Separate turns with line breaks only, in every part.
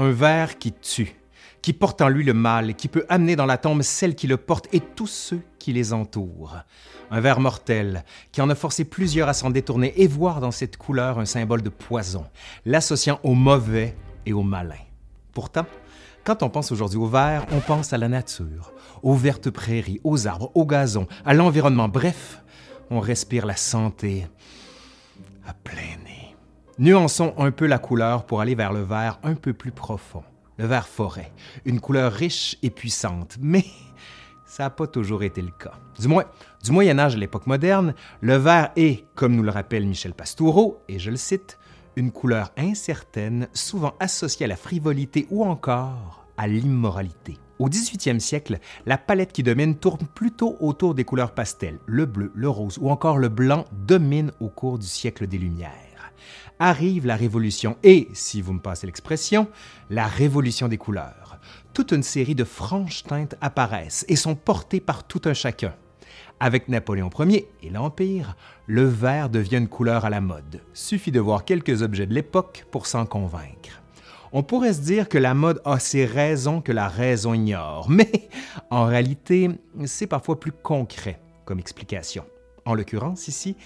Un verre qui tue, qui porte en lui le mal, qui peut amener dans la tombe celle qui le porte et tous ceux qui les entourent. Un verre mortel, qui en a forcé plusieurs à s'en détourner et voir dans cette couleur un symbole de poison, l'associant au mauvais et au malin. Pourtant, quand on pense aujourd'hui au verre, on pense à la nature, aux vertes prairies, aux arbres, au gazon, à l'environnement. Bref, on respire la santé à plein nez. Nuançons un peu la couleur pour aller vers le vert un peu plus profond. Le vert forêt, une couleur riche et puissante, mais ça n'a pas toujours été le cas. Du moins, du Moyen Âge à l'époque moderne, le vert est, comme nous le rappelle Michel Pastoureau, et je le cite, une couleur incertaine, souvent associée à la frivolité ou encore à l'immoralité. Au 18e siècle, la palette qui domine tourne plutôt autour des couleurs pastel. Le bleu, le rose ou encore le blanc dominent au cours du siècle des Lumières. Arrive la Révolution et, si vous me passez l'expression, la Révolution des couleurs. Toute une série de franches teintes apparaissent et sont portées par tout un chacun. Avec Napoléon Ier et l'Empire, le vert devient une couleur à la mode. Suffit de voir quelques objets de l'époque pour s'en convaincre. On pourrait se dire que la mode a ses raisons que la raison ignore, mais en réalité, c'est parfois plus concret comme explication. En l'occurrence ici,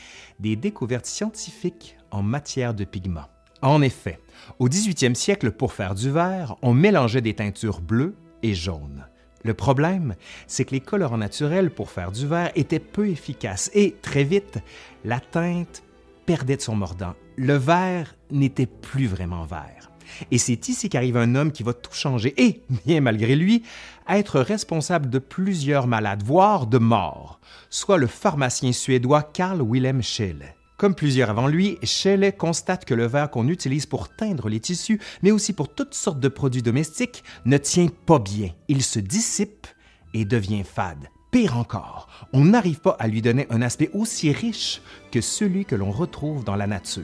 des découvertes scientifiques en matière de pigments. En effet, au 18e siècle, pour faire du vert, on mélangeait des teintures bleues et jaunes. Le problème, c'est que les colorants naturels pour faire du vert étaient peu efficaces et très vite, la teinte perdait de son mordant. Le vert n'était plus vraiment vert. Et c'est ici qu'arrive un homme qui va tout changer et, bien malgré lui, être responsable de plusieurs malades, voire de morts, soit le pharmacien suédois Carl Wilhelm Scheele. Comme plusieurs avant lui, Shelley constate que le verre qu'on utilise pour teindre les tissus, mais aussi pour toutes sortes de produits domestiques, ne tient pas bien. Il se dissipe et devient fade. Pire encore, on n'arrive pas à lui donner un aspect aussi riche que celui que l'on retrouve dans la nature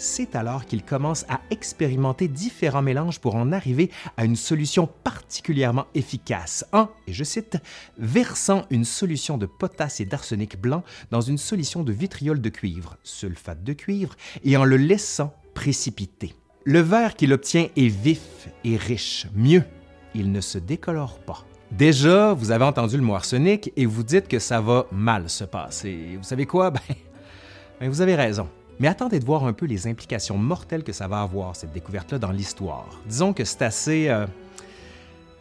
c'est alors qu'il commence à expérimenter différents mélanges pour en arriver à une solution particulièrement efficace en, et je cite, versant une solution de potasse et d'arsenic blanc dans une solution de vitriol de cuivre, sulfate de cuivre, et en le laissant précipiter. Le verre qu'il obtient est vif et riche. Mieux, il ne se décolore pas. Déjà, vous avez entendu le mot arsenic et vous dites que ça va mal se passer. Vous savez quoi? Ben, ben vous avez raison. Mais attendez de voir un peu les implications mortelles que ça va avoir, cette découverte-là, dans l'histoire. Disons que c'est assez. Euh,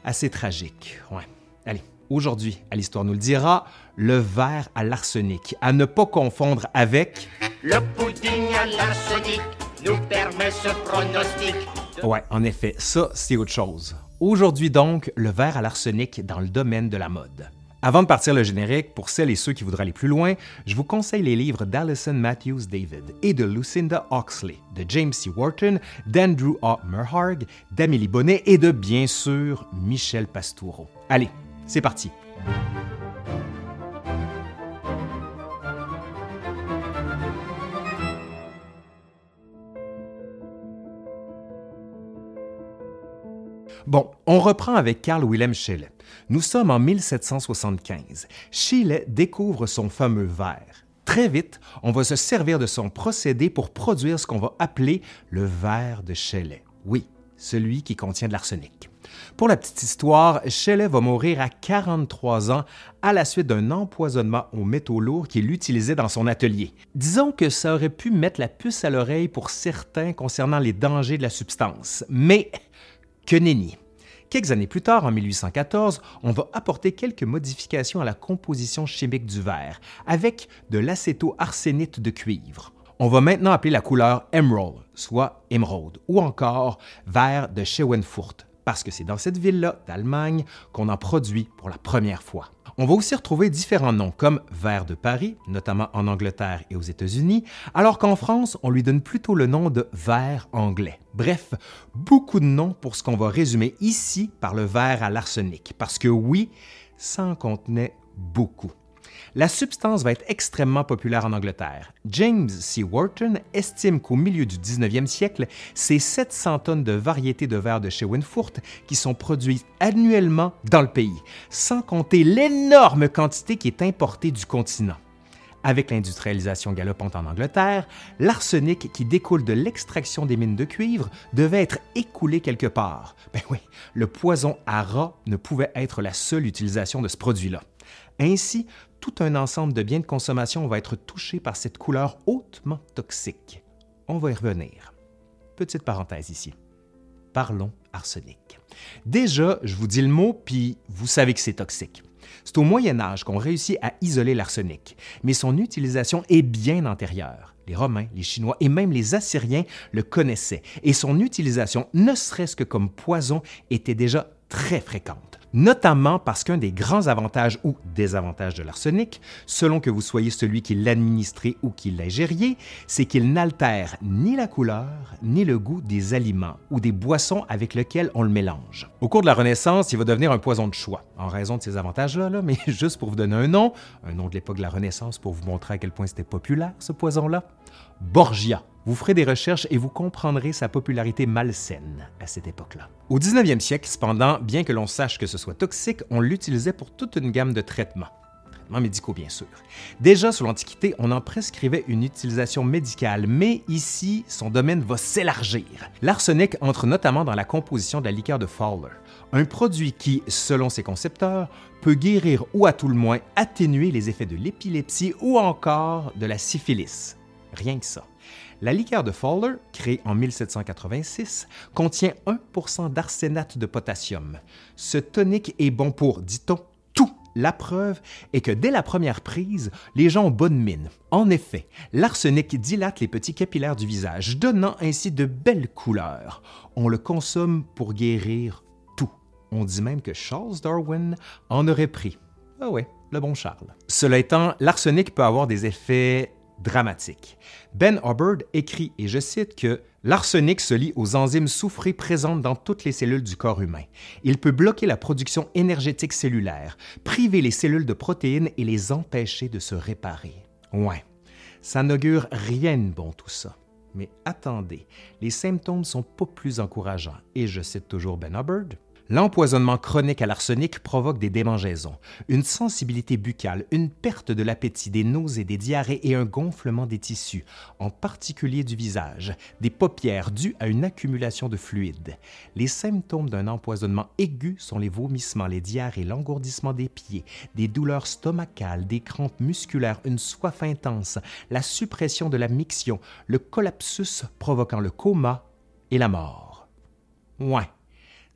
assez tragique. Ouais. Allez, aujourd'hui, à l'Histoire nous le dira, le verre à l'arsenic, à ne pas confondre avec.
Le pudding à l'arsenic nous permet ce pronostic.
Ouais, en effet, ça, c'est autre chose. Aujourd'hui donc, le verre à l'arsenic dans le domaine de la mode. Avant de partir le générique, pour celles et ceux qui voudraient aller plus loin, je vous conseille les livres d'Alison Matthews David et de Lucinda Oxley, de James C. Wharton, d'Andrew A. Merharg, d'Amélie Bonnet et de, bien sûr, Michel Pastoureau. Allez, c'est parti! Bon, on reprend avec Carl Wilhelm Scheele. Nous sommes en 1775. Scheele découvre son fameux verre. Très vite, on va se servir de son procédé pour produire ce qu'on va appeler le verre de Scheele. Oui, celui qui contient de l'arsenic. Pour la petite histoire, Scheele va mourir à 43 ans à la suite d'un empoisonnement aux métaux lourds qu'il utilisait dans son atelier. Disons que ça aurait pu mettre la puce à l'oreille pour certains concernant les dangers de la substance, mais que nenni. Quelques années plus tard, en 1814, on va apporter quelques modifications à la composition chimique du verre avec de l'acéto-arsénite de cuivre. On va maintenant appeler la couleur Emerald, soit émeraude, ou encore verre de Schweinfurt, parce que c'est dans cette ville-là d'Allemagne qu'on en produit pour la première fois. On va aussi retrouver différents noms comme verre de Paris, notamment en Angleterre et aux États-Unis, alors qu'en France, on lui donne plutôt le nom de verre anglais. Bref, beaucoup de noms pour ce qu'on va résumer ici par le verre à l'arsenic, parce que oui, ça en contenait beaucoup. La substance va être extrêmement populaire en Angleterre. James C. Wharton estime qu'au milieu du 19e siècle, c'est 700 tonnes de variétés de verre de chez Winfurt qui sont produites annuellement dans le pays, sans compter l'énorme quantité qui est importée du continent. Avec l'industrialisation galopante en Angleterre, l'arsenic qui découle de l'extraction des mines de cuivre devait être écoulé quelque part. Ben oui, le poison à rat ne pouvait être la seule utilisation de ce produit-là. Ainsi, tout un ensemble de biens de consommation va être touché par cette couleur hautement toxique. On va y revenir. Petite parenthèse ici. Parlons arsenic. Déjà, je vous dis le mot, puis vous savez que c'est toxique. C'est au Moyen Âge qu'on réussit à isoler l'arsenic, mais son utilisation est bien antérieure. Les Romains, les Chinois et même les Assyriens le connaissaient, et son utilisation, ne serait-ce que comme poison, était déjà très fréquente notamment parce qu'un des grands avantages ou désavantages de l'arsenic, selon que vous soyez celui qui l'administrez ou qui l'ingériez, c'est qu'il n'altère ni la couleur ni le goût des aliments ou des boissons avec lesquels on le mélange. Au cours de la Renaissance, il va devenir un poison de choix, en raison de ces avantages-là, mais juste pour vous donner un nom, un nom de l'époque de la Renaissance pour vous montrer à quel point c'était populaire, ce poison-là, Borgia. Vous ferez des recherches et vous comprendrez sa popularité malsaine à cette époque-là. Au 19e siècle, cependant, bien que l'on sache que ce soit toxique, on l'utilisait pour toute une gamme de traitements. Traitements médicaux, bien sûr. Déjà, sous l'Antiquité, on en prescrivait une utilisation médicale, mais ici, son domaine va s'élargir. L'arsenic entre notamment dans la composition de la liqueur de Fowler, un produit qui, selon ses concepteurs, peut guérir ou à tout le moins atténuer les effets de l'épilepsie ou encore de la syphilis. Rien que ça. La liqueur de Fowler, créée en 1786, contient 1% d'arsénate de potassium. Ce tonique est bon pour, dit-on, tout. La preuve est que dès la première prise, les gens ont bonne mine. En effet, l'arsenic dilate les petits capillaires du visage, donnant ainsi de belles couleurs. On le consomme pour guérir tout. On dit même que Charles Darwin en aurait pris. Ah ouais, le bon Charles. Cela étant, l'arsenic peut avoir des effets dramatique. Ben Hubbard écrit, et je cite, que l'arsenic se lie aux enzymes soufrées présentes dans toutes les cellules du corps humain. Il peut bloquer la production énergétique cellulaire, priver les cellules de protéines et les empêcher de se réparer. Ouais, ça n'augure rien de bon tout ça. Mais attendez, les symptômes sont pas plus encourageants, et je cite toujours Ben Hubbard. L'empoisonnement chronique à l'arsenic provoque des démangeaisons, une sensibilité buccale, une perte de l'appétit, des nausées, des diarrhées et un gonflement des tissus, en particulier du visage, des paupières dues à une accumulation de fluide. Les symptômes d'un empoisonnement aigu sont les vomissements, les diarrhées, l'engourdissement des pieds, des douleurs stomacales, des crampes musculaires, une soif intense, la suppression de la miction, le collapsus provoquant le coma et la mort. Ouais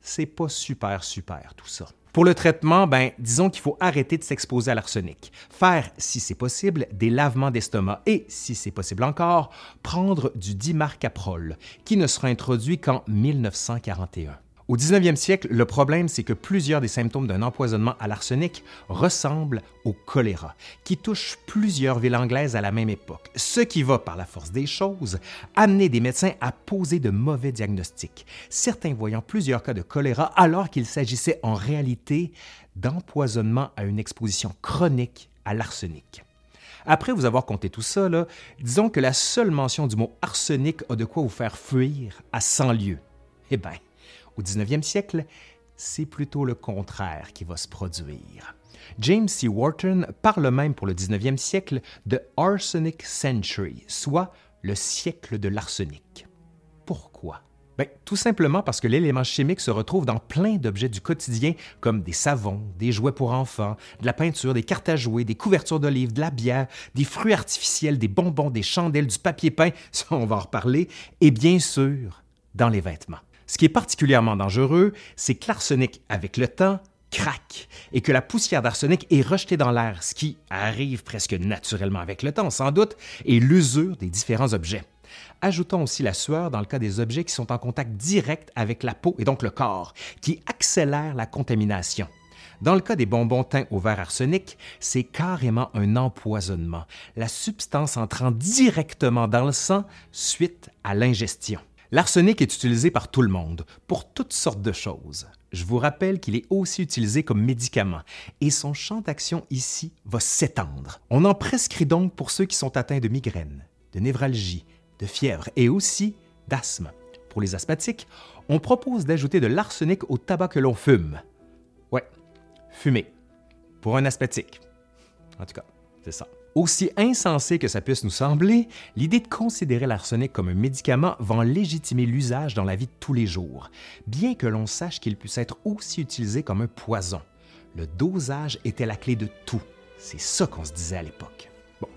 c'est pas super, super tout ça. Pour le traitement, ben, disons qu'il faut arrêter de s'exposer à l'arsenic, faire, si c'est possible, des lavements d'estomac et, si c'est possible encore, prendre du dimarcaprol, qui ne sera introduit qu'en 1941. Au 19e siècle, le problème, c'est que plusieurs des symptômes d'un empoisonnement à l'arsenic ressemblent au choléra, qui touche plusieurs villes anglaises à la même époque, ce qui va, par la force des choses, amener des médecins à poser de mauvais diagnostics, certains voyant plusieurs cas de choléra alors qu'il s'agissait en réalité d'empoisonnement à une exposition chronique à l'arsenic. Après vous avoir compté tout ça, disons que la seule mention du mot arsenic a de quoi vous faire fuir à 100 lieues. Eh bien, au 19e siècle, c'est plutôt le contraire qui va se produire. James C. Wharton parle même pour le 19e siècle de Arsenic Century, soit le siècle de l'arsenic. Pourquoi? Bien, tout simplement parce que l'élément chimique se retrouve dans plein d'objets du quotidien, comme des savons, des jouets pour enfants, de la peinture, des cartes à jouer, des couvertures d'olives, de la bière, des fruits artificiels, des bonbons, des chandelles, du papier peint, ça on va en reparler, et bien sûr, dans les vêtements. Ce qui est particulièrement dangereux, c'est que l'arsenic, avec le temps, craque et que la poussière d'arsenic est rejetée dans l'air, ce qui arrive presque naturellement avec le temps, sans doute, et l'usure des différents objets. Ajoutons aussi la sueur dans le cas des objets qui sont en contact direct avec la peau et donc le corps, qui accélère la contamination. Dans le cas des bonbons teints au verre arsenic, c'est carrément un empoisonnement, la substance entrant directement dans le sang suite à l'ingestion. L'arsenic est utilisé par tout le monde, pour toutes sortes de choses. Je vous rappelle qu'il est aussi utilisé comme médicament et son champ d'action ici va s'étendre. On en prescrit donc pour ceux qui sont atteints de migraine, de névralgie, de fièvre et aussi d'asthme. Pour les asthmatiques, on propose d'ajouter de l'arsenic au tabac que l'on fume. Ouais, fumer. Pour un asthmatique. En tout cas, c'est ça. Aussi insensé que ça puisse nous sembler, l'idée de considérer l'arsenic comme un médicament va en légitimer l'usage dans la vie de tous les jours, bien que l'on sache qu'il puisse être aussi utilisé comme un poison. Le dosage était la clé de tout. C'est ça qu'on se disait à l'époque.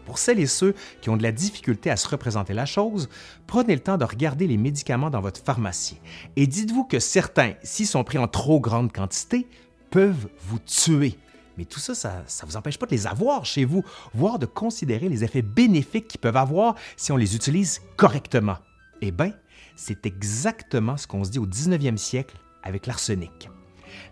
Pour celles et ceux qui ont de la difficulté à se représenter la chose, prenez le temps de regarder les médicaments dans votre pharmacie et dites-vous que certains, s'ils sont pris en trop grande quantité, peuvent vous tuer. Mais tout ça, ça ne vous empêche pas de les avoir chez vous, voire de considérer les effets bénéfiques qu'ils peuvent avoir si on les utilise correctement. Eh bien, c'est exactement ce qu'on se dit au 19e siècle avec l'arsenic.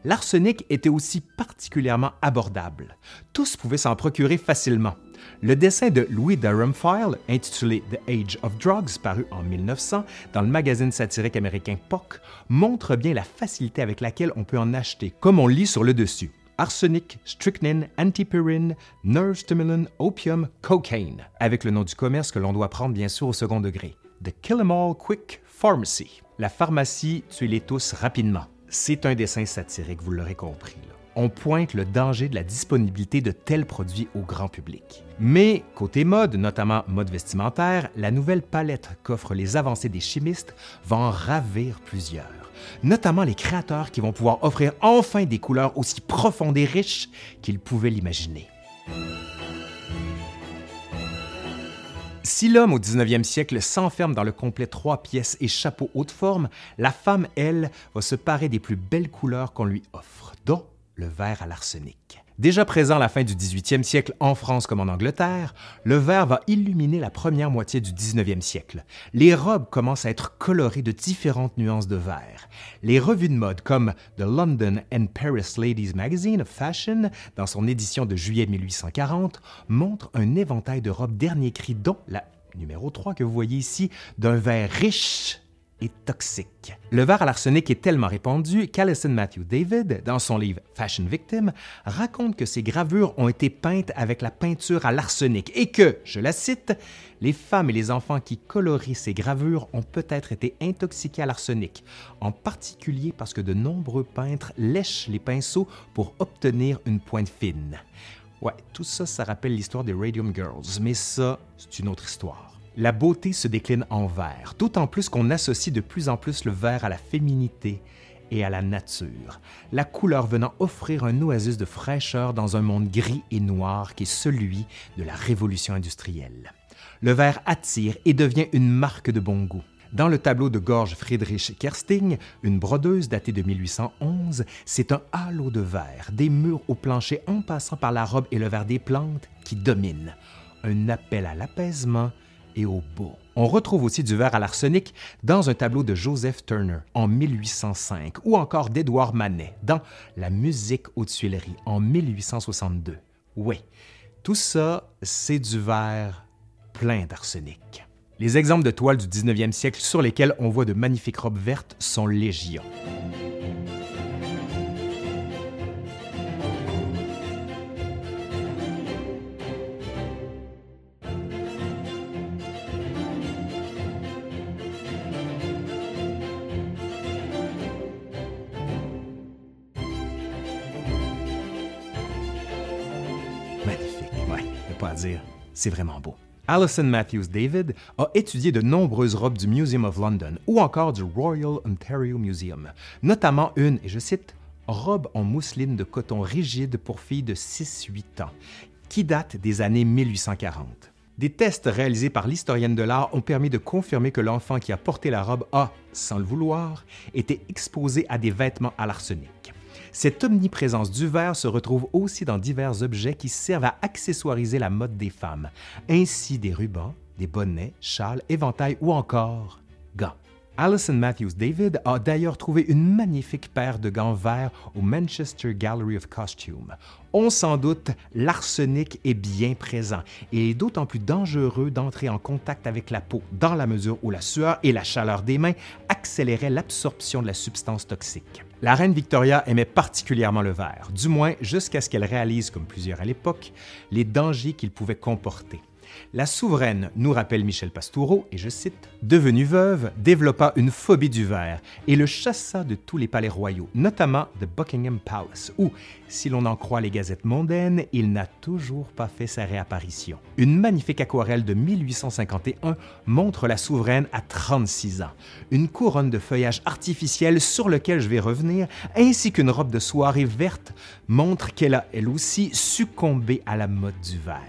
L'arsenic était aussi particulièrement abordable. Tous pouvaient s'en procurer facilement. Le dessin de Louis File, intitulé The Age of Drugs, paru en 1900 dans le magazine satirique américain POC, montre bien la facilité avec laquelle on peut en acheter, comme on lit sur le dessus arsenic, strychnine, antipyrine, nerve stimulant, opium, cocaine, avec le nom du commerce que l'on doit prendre bien sûr au second degré. The Kill 'em All Quick Pharmacy. La pharmacie, tuez-les tous rapidement. C'est un dessin satirique, vous l'aurez compris. On pointe le danger de la disponibilité de tels produits au grand public. Mais côté mode, notamment mode vestimentaire, la nouvelle palette qu'offrent les avancées des chimistes va en ravir plusieurs notamment les créateurs qui vont pouvoir offrir enfin des couleurs aussi profondes et riches qu'ils pouvaient l'imaginer. Si l'homme au 19e siècle s'enferme dans le complet trois pièces et chapeau haute forme, la femme, elle, va se parer des plus belles couleurs qu'on lui offre, dont le vert à l'arsenic. Déjà présent à la fin du 18e siècle en France comme en Angleterre, le vert va illuminer la première moitié du 19e siècle. Les robes commencent à être colorées de différentes nuances de vert. Les revues de mode comme The London and Paris Ladies Magazine of Fashion, dans son édition de juillet 1840, montrent un éventail de robes dernier cri dont la numéro 3 que vous voyez ici, d'un vert riche et toxique. Le verre à l'arsenic est tellement répandu qu'Alison Matthew David, dans son livre Fashion Victim, raconte que ces gravures ont été peintes avec la peinture à l'arsenic et que, je la cite, les femmes et les enfants qui colorient ces gravures ont peut-être été intoxiqués à l'arsenic, en particulier parce que de nombreux peintres lèchent les pinceaux pour obtenir une pointe fine. Ouais, tout ça, ça rappelle l'histoire des Radium Girls, mais ça, c'est une autre histoire. La beauté se décline en vert, d'autant plus qu'on associe de plus en plus le vert à la féminité et à la nature, la couleur venant offrir un oasis de fraîcheur dans un monde gris et noir qui est celui de la révolution industrielle. Le vert attire et devient une marque de bon goût. Dans le tableau de gorge Friedrich Kersting, une brodeuse datée de 1811, c'est un halo de verre, des murs au plancher en passant par la robe et le verre des plantes qui domine. Un appel à l'apaisement On retrouve aussi du verre à l'arsenic dans un tableau de Joseph Turner en 1805 ou encore d'Édouard Manet dans La musique aux Tuileries en 1862. Oui, tout ça, c'est du verre plein d'arsenic. Les exemples de toiles du 19e siècle sur lesquelles on voit de magnifiques robes vertes sont légion. C'est vraiment beau. Alison Matthews David a étudié de nombreuses robes du Museum of London ou encore du Royal Ontario Museum, notamment une, et je cite, robe en mousseline de coton rigide pour filles de 6-8 ans, qui date des années 1840. Des tests réalisés par l'historienne de l'art ont permis de confirmer que l'enfant qui a porté la robe a, sans le vouloir, été exposé à des vêtements à l'arsenic. Cette omniprésence du verre se retrouve aussi dans divers objets qui servent à accessoiriser la mode des femmes, ainsi des rubans, des bonnets, châles, éventails ou encore gants. Alison Matthews David a d'ailleurs trouvé une magnifique paire de gants verts au Manchester Gallery of Costume. On s'en doute, l'arsenic est bien présent et est d'autant plus dangereux d'entrer en contact avec la peau dans la mesure où la sueur et la chaleur des mains accéléraient l'absorption de la substance toxique. La reine Victoria aimait particulièrement le verre, du moins jusqu'à ce qu'elle réalise, comme plusieurs à l'époque, les dangers qu'il pouvait comporter. La souveraine, nous rappelle Michel Pastoureau, et je cite, devenue veuve, développa une phobie du verre et le chassa de tous les palais royaux, notamment de Buckingham Palace, où, si l'on en croit les gazettes mondaines, il n'a toujours pas fait sa réapparition. Une magnifique aquarelle de 1851 montre la souveraine à 36 ans, une couronne de feuillage artificiel sur lequel je vais revenir, ainsi qu'une robe de soirée verte montre qu'elle a elle aussi succombé à la mode du verre.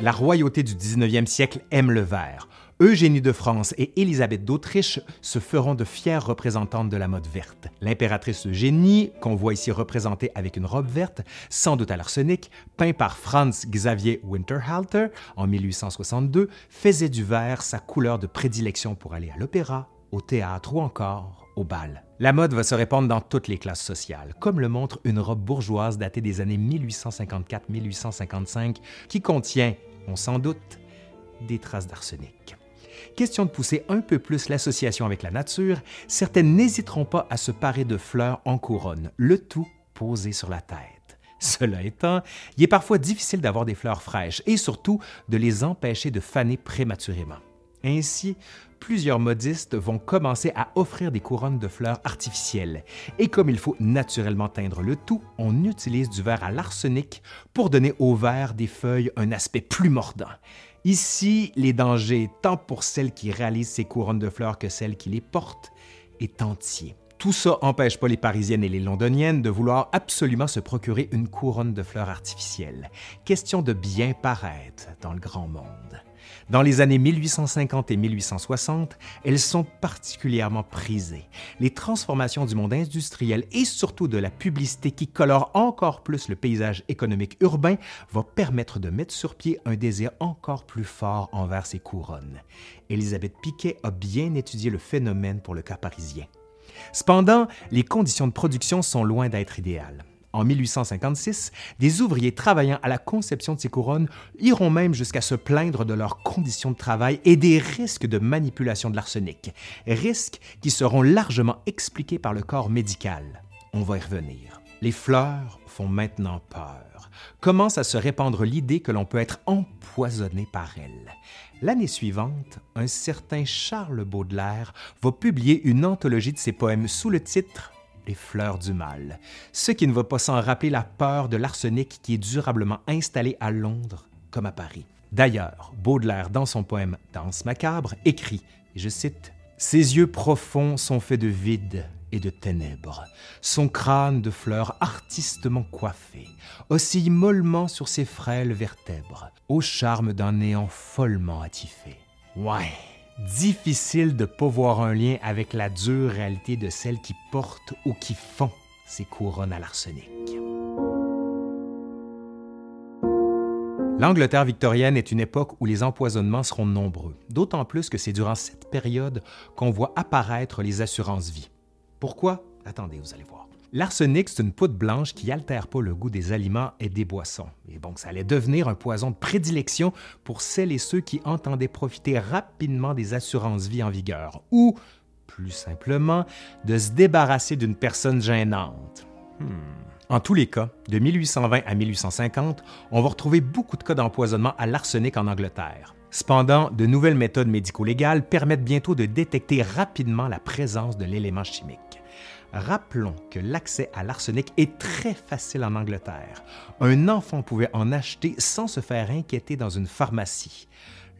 La royauté du 19e siècle aime le verre. Eugénie de France et Élisabeth d'Autriche se feront de fières représentantes de la mode verte. L'impératrice Eugénie, qu'on voit ici représentée avec une robe verte, sans doute à l'arsenic, peint par Franz Xavier Winterhalter en 1862, faisait du vert sa couleur de prédilection pour aller à l'opéra, au théâtre ou encore au bal. La mode va se répandre dans toutes les classes sociales, comme le montre une robe bourgeoise datée des années 1854-1855 qui contient, s'en doute, des traces d'arsenic. Question de pousser un peu plus l'association avec la nature, certaines n'hésiteront pas à se parer de fleurs en couronne, le tout posé sur la tête. Cela étant, il est parfois difficile d'avoir des fleurs fraîches et surtout de les empêcher de faner prématurément. Ainsi, plusieurs modistes vont commencer à offrir des couronnes de fleurs artificielles. Et comme il faut naturellement teindre le tout, on utilise du verre à l'arsenic pour donner au verre des feuilles un aspect plus mordant. Ici, les dangers, tant pour celles qui réalisent ces couronnes de fleurs que celles qui les portent, est entier. Tout ça n'empêche pas les Parisiennes et les Londoniennes de vouloir absolument se procurer une couronne de fleurs artificielles. Question de bien paraître dans le grand monde. Dans les années 1850 et 1860, elles sont particulièrement prisées. Les transformations du monde industriel et surtout de la publicité qui colore encore plus le paysage économique urbain va permettre de mettre sur pied un désir encore plus fort envers ces couronnes. Elisabeth Piquet a bien étudié le phénomène pour le cas parisien. Cependant, les conditions de production sont loin d'être idéales. En 1856, des ouvriers travaillant à la conception de ces couronnes iront même jusqu'à se plaindre de leurs conditions de travail et des risques de manipulation de l'arsenic, risques qui seront largement expliqués par le corps médical. On va y revenir. Les fleurs font maintenant peur. Commence à se répandre l'idée que l'on peut être empoisonné par elles. L'année suivante, un certain Charles Baudelaire va publier une anthologie de ses poèmes sous le titre les fleurs du mal, ce qui ne va pas sans rappeler la peur de l'arsenic qui est durablement installé à Londres comme à Paris. D'ailleurs, Baudelaire, dans son poème Danse macabre, écrit, et je cite, Ses yeux profonds sont faits de vide et de ténèbres, son crâne de fleurs artistement coiffé oscille mollement sur ses frêles vertèbres, au charme d'un néant follement attifé. Ouais, difficile de ne pas voir un lien avec la dure réalité de celles qui portent ou qui font ces couronnes à l'arsenic. L'Angleterre victorienne est une époque où les empoisonnements seront nombreux, d'autant plus que c'est durant cette période qu'on voit apparaître les assurances-vie. Pourquoi? Attendez, vous allez voir. L'arsenic, c'est une poudre blanche qui altère pas le goût des aliments et des boissons. Et donc, ça allait devenir un poison de prédilection pour celles et ceux qui entendaient profiter rapidement des assurances-vie en vigueur ou, plus simplement, de se débarrasser d'une personne gênante. Hmm. En tous les cas, de 1820 à 1850, on va retrouver beaucoup de cas d'empoisonnement à l'arsenic en Angleterre. Cependant, de nouvelles méthodes médico-légales permettent bientôt de détecter rapidement la présence de l'élément chimique. Rappelons que l'accès à l'arsenic est très facile en Angleterre. Un enfant pouvait en acheter sans se faire inquiéter dans une pharmacie.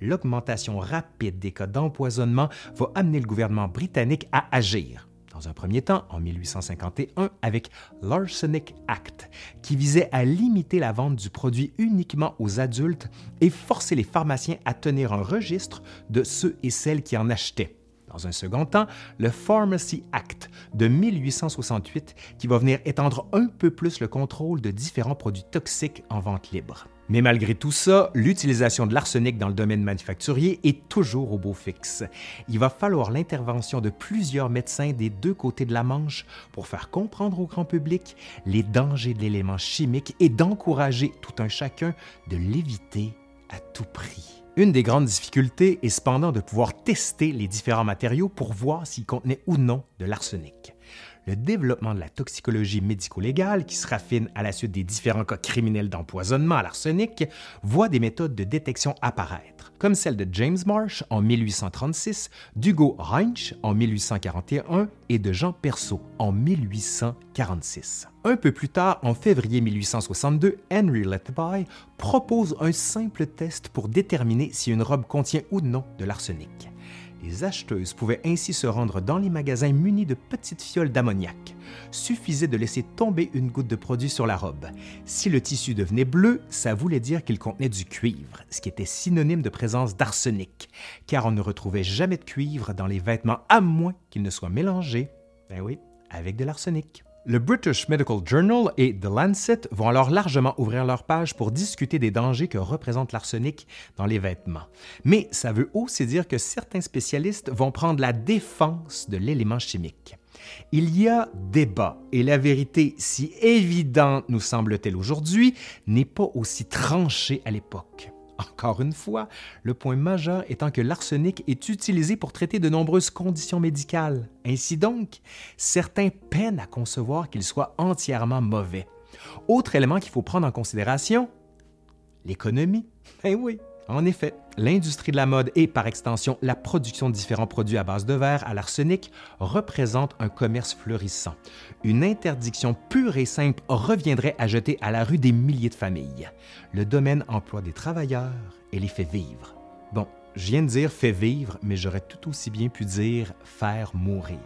L'augmentation rapide des cas d'empoisonnement va amener le gouvernement britannique à agir. Dans un premier temps, en 1851, avec l'Arsenic Act, qui visait à limiter la vente du produit uniquement aux adultes et forcer les pharmaciens à tenir un registre de ceux et celles qui en achetaient. Dans un second temps, le Pharmacy Act de 1868 qui va venir étendre un peu plus le contrôle de différents produits toxiques en vente libre. Mais malgré tout ça, l'utilisation de l'arsenic dans le domaine manufacturier est toujours au beau fixe. Il va falloir l'intervention de plusieurs médecins des deux côtés de la Manche pour faire comprendre au grand public les dangers de l'élément chimique et d'encourager tout un chacun de l'éviter à tout prix. Une des grandes difficultés est cependant de pouvoir tester les différents matériaux pour voir s'ils contenaient ou non de l'arsenic. Le développement de la toxicologie médico-légale, qui se raffine à la suite des différents cas criminels d'empoisonnement à l'arsenic, voit des méthodes de détection apparaître, comme celle de James Marsh en 1836, d'Hugo Reinsch en 1841 et de Jean Perceau en 1846. Un peu plus tard, en février 1862, Henry Letby propose un simple test pour déterminer si une robe contient ou non de l'arsenic. Les acheteuses pouvaient ainsi se rendre dans les magasins munis de petites fioles d'ammoniac. Suffisait de laisser tomber une goutte de produit sur la robe. Si le tissu devenait bleu, ça voulait dire qu'il contenait du cuivre, ce qui était synonyme de présence d'arsenic, car on ne retrouvait jamais de cuivre dans les vêtements à moins qu'il ne soit mélangé, ben oui, avec de l'arsenic. Le British Medical Journal et The Lancet vont alors largement ouvrir leur page pour discuter des dangers que représente l'arsenic dans les vêtements. Mais ça veut aussi dire que certains spécialistes vont prendre la défense de l'élément chimique. Il y a débat et la vérité, si évidente nous semble-t-elle aujourd'hui, n'est pas aussi tranchée à l'époque. Encore une fois, le point majeur étant que l'arsenic est utilisé pour traiter de nombreuses conditions médicales. Ainsi donc, certains peinent à concevoir qu'il soit entièrement mauvais. Autre élément qu'il faut prendre en considération, l'économie. Eh oui, en effet, l'industrie de la mode et par extension la production de différents produits à base de verre à l'arsenic représente un commerce florissant. Une interdiction pure et simple reviendrait à jeter à la rue des milliers de familles. Le domaine emploie des travailleurs et les fait vivre. Bon, je viens de dire fait vivre, mais j'aurais tout aussi bien pu dire faire mourir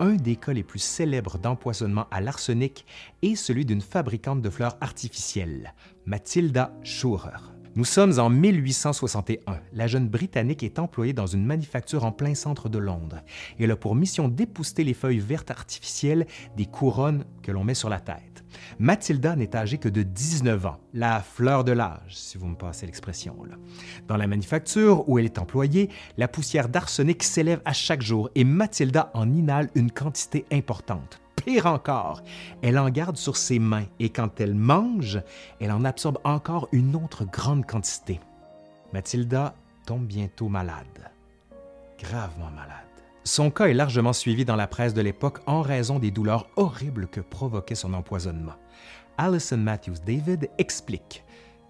un des cas les plus célèbres d'empoisonnement à l'arsenic est celui d'une fabricante de fleurs artificielles, Mathilda Schurer. Nous sommes en 1861. La jeune Britannique est employée dans une manufacture en plein centre de Londres. Elle a pour mission d'épousseter les feuilles vertes artificielles des couronnes que l'on met sur la tête. Mathilda n'est âgée que de 19 ans, la fleur de l'âge, si vous me passez l'expression. Dans la manufacture où elle est employée, la poussière d'arsenic s'élève à chaque jour et Mathilda en inhale une quantité importante. Pire encore, elle en garde sur ses mains et quand elle mange, elle en absorbe encore une autre grande quantité. Mathilda tombe bientôt malade, gravement malade. Son cas est largement suivi dans la presse de l'époque en raison des douleurs horribles que provoquait son empoisonnement. Alison Matthews David explique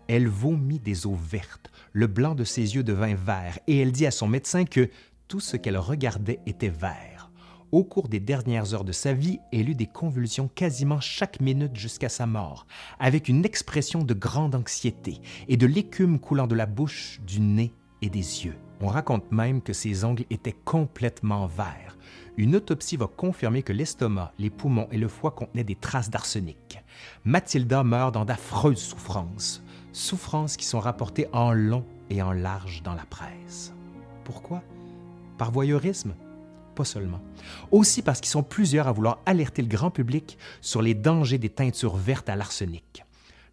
Elle vomit des eaux vertes, le blanc de ses yeux devint vert et elle dit à son médecin que tout ce qu'elle regardait était vert. Au cours des dernières heures de sa vie, elle eut des convulsions quasiment chaque minute jusqu'à sa mort, avec une expression de grande anxiété et de l'écume coulant de la bouche, du nez et des yeux. On raconte même que ses ongles étaient complètement verts. Une autopsie va confirmer que l'estomac, les poumons et le foie contenaient des traces d'arsenic. Mathilda meurt dans d'affreuses souffrances, souffrances qui sont rapportées en long et en large dans la presse. Pourquoi? Par voyeurisme? Pas seulement. Aussi parce qu'ils sont plusieurs à vouloir alerter le grand public sur les dangers des teintures vertes à l'arsenic.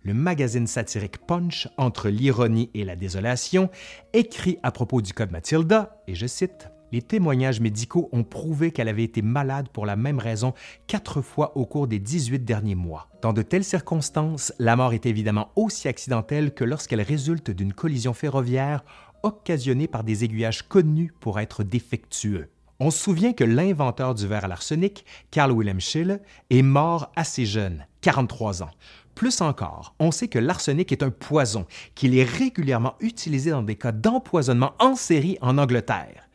Le magazine satirique Punch, entre l'ironie et la désolation, écrit à propos du cas de Mathilda, et je cite, les témoignages médicaux ont prouvé qu'elle avait été malade pour la même raison quatre fois au cours des 18 derniers mois. Dans de telles circonstances, la mort est évidemment aussi accidentelle que lorsqu'elle résulte d'une collision ferroviaire occasionnée par des aiguillages connus pour être défectueux. On se souvient que l'inventeur du verre à l'arsenic, Carl Wilhelm Scheele, est mort assez jeune, 43 ans. Plus encore, on sait que l'arsenic est un poison, qu'il est régulièrement utilisé dans des cas d'empoisonnement en série en Angleterre.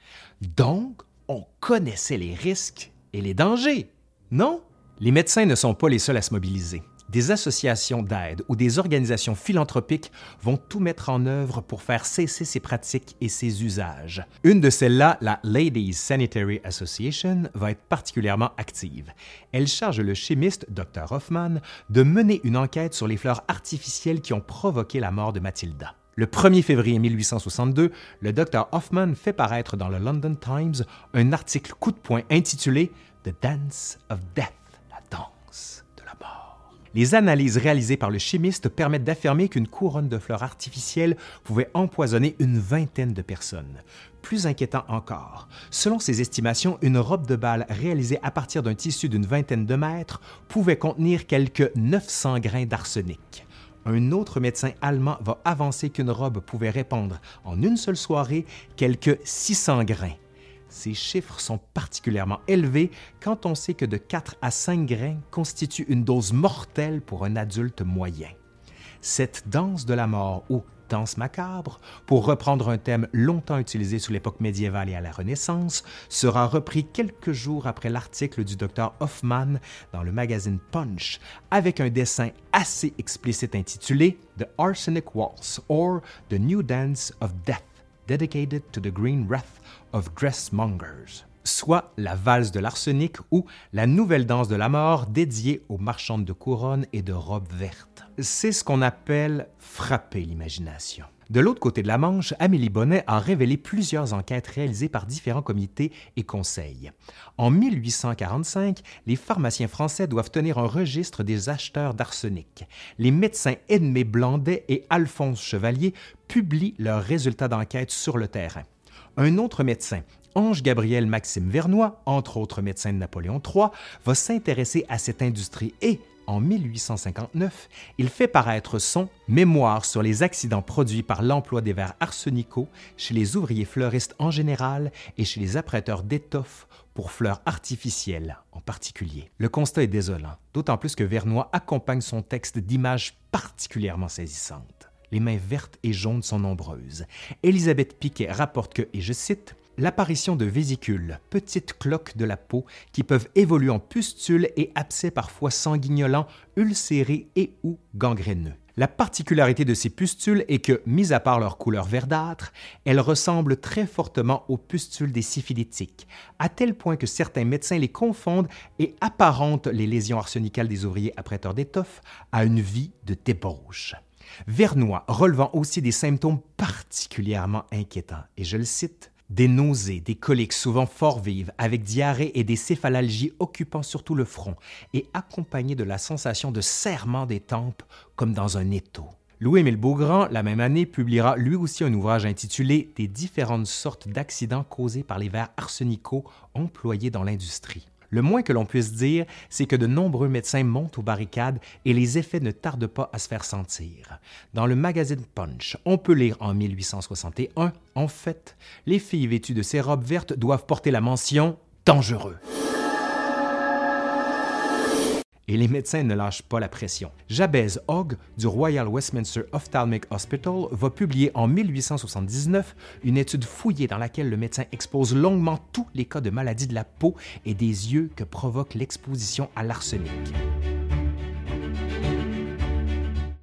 Donc, on connaissait les risques et les dangers, non? Les médecins ne sont pas les seuls à se mobiliser des associations d'aide ou des organisations philanthropiques vont tout mettre en œuvre pour faire cesser ces pratiques et ces usages. Une de celles-là, la Ladies Sanitary Association, va être particulièrement active. Elle charge le chimiste Dr. Hoffman de mener une enquête sur les fleurs artificielles qui ont provoqué la mort de Mathilda. Le 1er février 1862, le Dr. Hoffman fait paraître dans le London Times un article coup de poing intitulé The Dance of Death, la danse. Les analyses réalisées par le chimiste permettent d'affirmer qu'une couronne de fleurs artificielles pouvait empoisonner une vingtaine de personnes. Plus inquiétant encore, selon ces estimations, une robe de bal réalisée à partir d'un tissu d'une vingtaine de mètres pouvait contenir quelques 900 grains d'arsenic. Un autre médecin allemand va avancer qu'une robe pouvait répandre en une seule soirée quelques 600 grains. Ces chiffres sont particulièrement élevés quand on sait que de 4 à 5 grains constituent une dose mortelle pour un adulte moyen. Cette danse de la mort ou danse macabre, pour reprendre un thème longtemps utilisé sous l'époque médiévale et à la Renaissance, sera repris quelques jours après l'article du docteur Hoffman dans le magazine Punch, avec un dessin assez explicite intitulé The Arsenic Waltz or The New Dance of Death, dedicated to the green wrath of soit la valse de l'arsenic ou la nouvelle danse de la mort dédiée aux marchandes de couronnes et de robes vertes. C'est ce qu'on appelle frapper l'imagination. De l'autre côté de la Manche, Amélie Bonnet a révélé plusieurs enquêtes réalisées par différents comités et conseils. En 1845, les pharmaciens français doivent tenir un registre des acheteurs d'arsenic. Les médecins Edmé Blandet et Alphonse Chevalier publient leurs résultats d'enquête sur le terrain. Un autre médecin, Ange-Gabriel Maxime Vernois, entre autres médecins de Napoléon III, va s'intéresser à cette industrie et, en 1859, il fait paraître son Mémoire sur les accidents produits par l'emploi des verres arsenicaux chez les ouvriers fleuristes en général et chez les apprêteurs d'étoffes pour fleurs artificielles en particulier. Le constat est désolant, d'autant plus que Vernois accompagne son texte d'images particulièrement saisissantes les mains vertes et jaunes sont nombreuses. Élisabeth Piquet rapporte que, et je cite, L'apparition de vésicules, petites cloques de la peau, qui peuvent évoluer en pustules et abcès parfois sanguignolants, ulcérés et ou gangréneux. La particularité de ces pustules est que, mis à part leur couleur verdâtre, elles ressemblent très fortement aux pustules des syphilitiques, à tel point que certains médecins les confondent et apparentent les lésions arsenicales des ouvriers apprêteurs d'étoffes à une vie de débauche. Vernois relevant aussi des symptômes particulièrement inquiétants, et je le cite, des nausées, des coliques souvent fort vives, avec diarrhée et des céphalalgies occupant surtout le front, et accompagnées de la sensation de serrement des tempes comme dans un étau. Louis-Émile Beaugrand, la même année, publiera lui aussi un ouvrage intitulé Des différentes sortes d'accidents causés par les vers arsenicaux employés dans l'industrie. Le moins que l'on puisse dire, c'est que de nombreux médecins montent aux barricades et les effets ne tardent pas à se faire sentir. Dans le magazine Punch, on peut lire en 1861, en fait, les filles vêtues de ces robes vertes doivent porter la mention dangereux et les médecins ne lâchent pas la pression. Jabez Hogg du Royal Westminster Ophthalmic Hospital va publier en 1879 une étude fouillée dans laquelle le médecin expose longuement tous les cas de maladies de la peau et des yeux que provoque l'exposition à l'arsenic.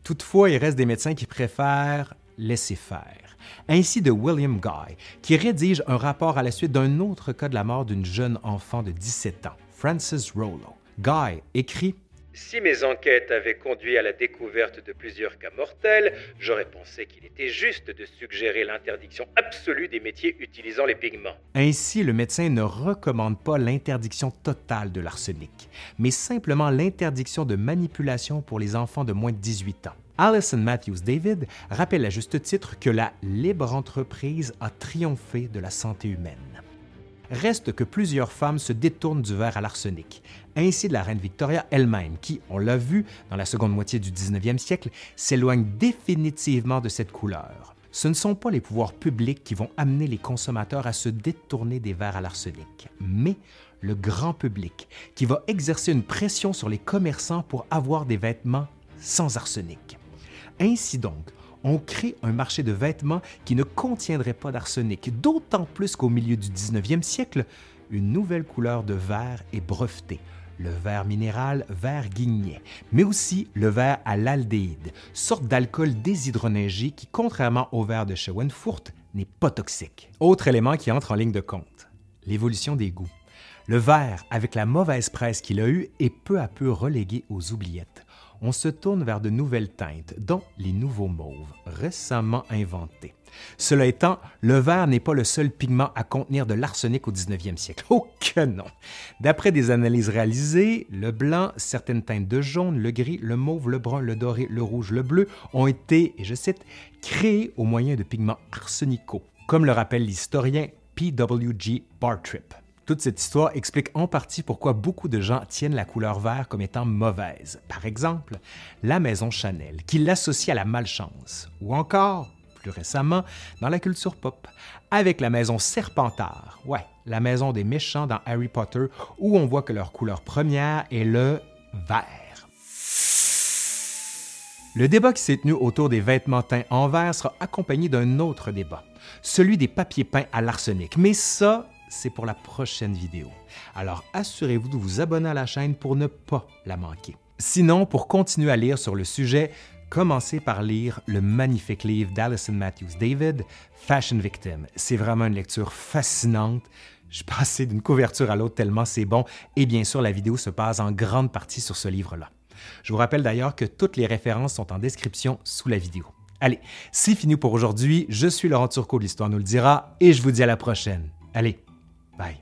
Toutefois, il reste des médecins qui préfèrent laisser faire. Ainsi de William Guy, qui rédige un rapport à la suite d'un autre cas de la mort d'une jeune enfant de 17 ans, Frances Rollo. Guy écrit
si mes enquêtes avaient conduit à la découverte de plusieurs cas mortels, j'aurais pensé qu'il était juste de suggérer l'interdiction absolue des métiers utilisant les pigments.
Ainsi, le médecin ne recommande pas l'interdiction totale de l'arsenic, mais simplement l'interdiction de manipulation pour les enfants de moins de 18 ans. Alison Matthews David rappelle à juste titre que la libre entreprise a triomphé de la santé humaine. Reste que plusieurs femmes se détournent du verre à l'arsenic, ainsi de la reine Victoria elle-même, qui, on l'a vu dans la seconde moitié du 19e siècle, s'éloigne définitivement de cette couleur. Ce ne sont pas les pouvoirs publics qui vont amener les consommateurs à se détourner des verres à l'arsenic, mais le grand public qui va exercer une pression sur les commerçants pour avoir des vêtements sans arsenic. Ainsi donc, on crée un marché de vêtements qui ne contiendrait pas d'arsenic, d'autant plus qu'au milieu du 19e siècle, une nouvelle couleur de verre est brevetée, le verre minéral vert guignet, mais aussi le verre à l'aldéhyde, sorte d'alcool déshydronéigé qui, contrairement au verre de Schoenfurt, n'est pas toxique. Autre élément qui entre en ligne de compte, l'évolution des goûts. Le verre, avec la mauvaise presse qu'il a eue, est peu à peu relégué aux oubliettes on se tourne vers de nouvelles teintes, dont les nouveaux mauves, récemment inventés. Cela étant, le vert n'est pas le seul pigment à contenir de l'arsenic au 19e siècle. Oh que non! D'après des analyses réalisées, le blanc, certaines teintes de jaune, le gris, le mauve, le brun, le doré, le rouge, le bleu ont été, et je cite, créés au moyen de pigments arsenicaux, comme le rappelle l'historien P.W.G. Bartrip. Toute cette histoire explique en partie pourquoi beaucoup de gens tiennent la couleur vert comme étant mauvaise. Par exemple, la maison Chanel, qui l'associe à la malchance, ou encore plus récemment dans la culture pop, avec la maison Serpentard, ouais, la maison des méchants dans Harry Potter, où on voit que leur couleur première est le vert. Le débat qui s'est tenu autour des vêtements teints en vert sera accompagné d'un autre débat, celui des papiers peints à l'arsenic. Mais ça, c'est pour la prochaine vidéo. Alors assurez-vous de vous abonner à la chaîne pour ne pas la manquer. Sinon, pour continuer à lire sur le sujet, commencez par lire le magnifique livre d'Alison Matthews David, Fashion Victim. C'est vraiment une lecture fascinante. Je passais d'une couverture à l'autre tellement c'est bon, et bien sûr, la vidéo se passe en grande partie sur ce livre-là. Je vous rappelle d'ailleurs que toutes les références sont en description sous la vidéo. Allez, c'est fini pour aujourd'hui. Je suis Laurent Turcot, l'Histoire nous le dira, et je vous dis à la prochaine. Allez, Bye.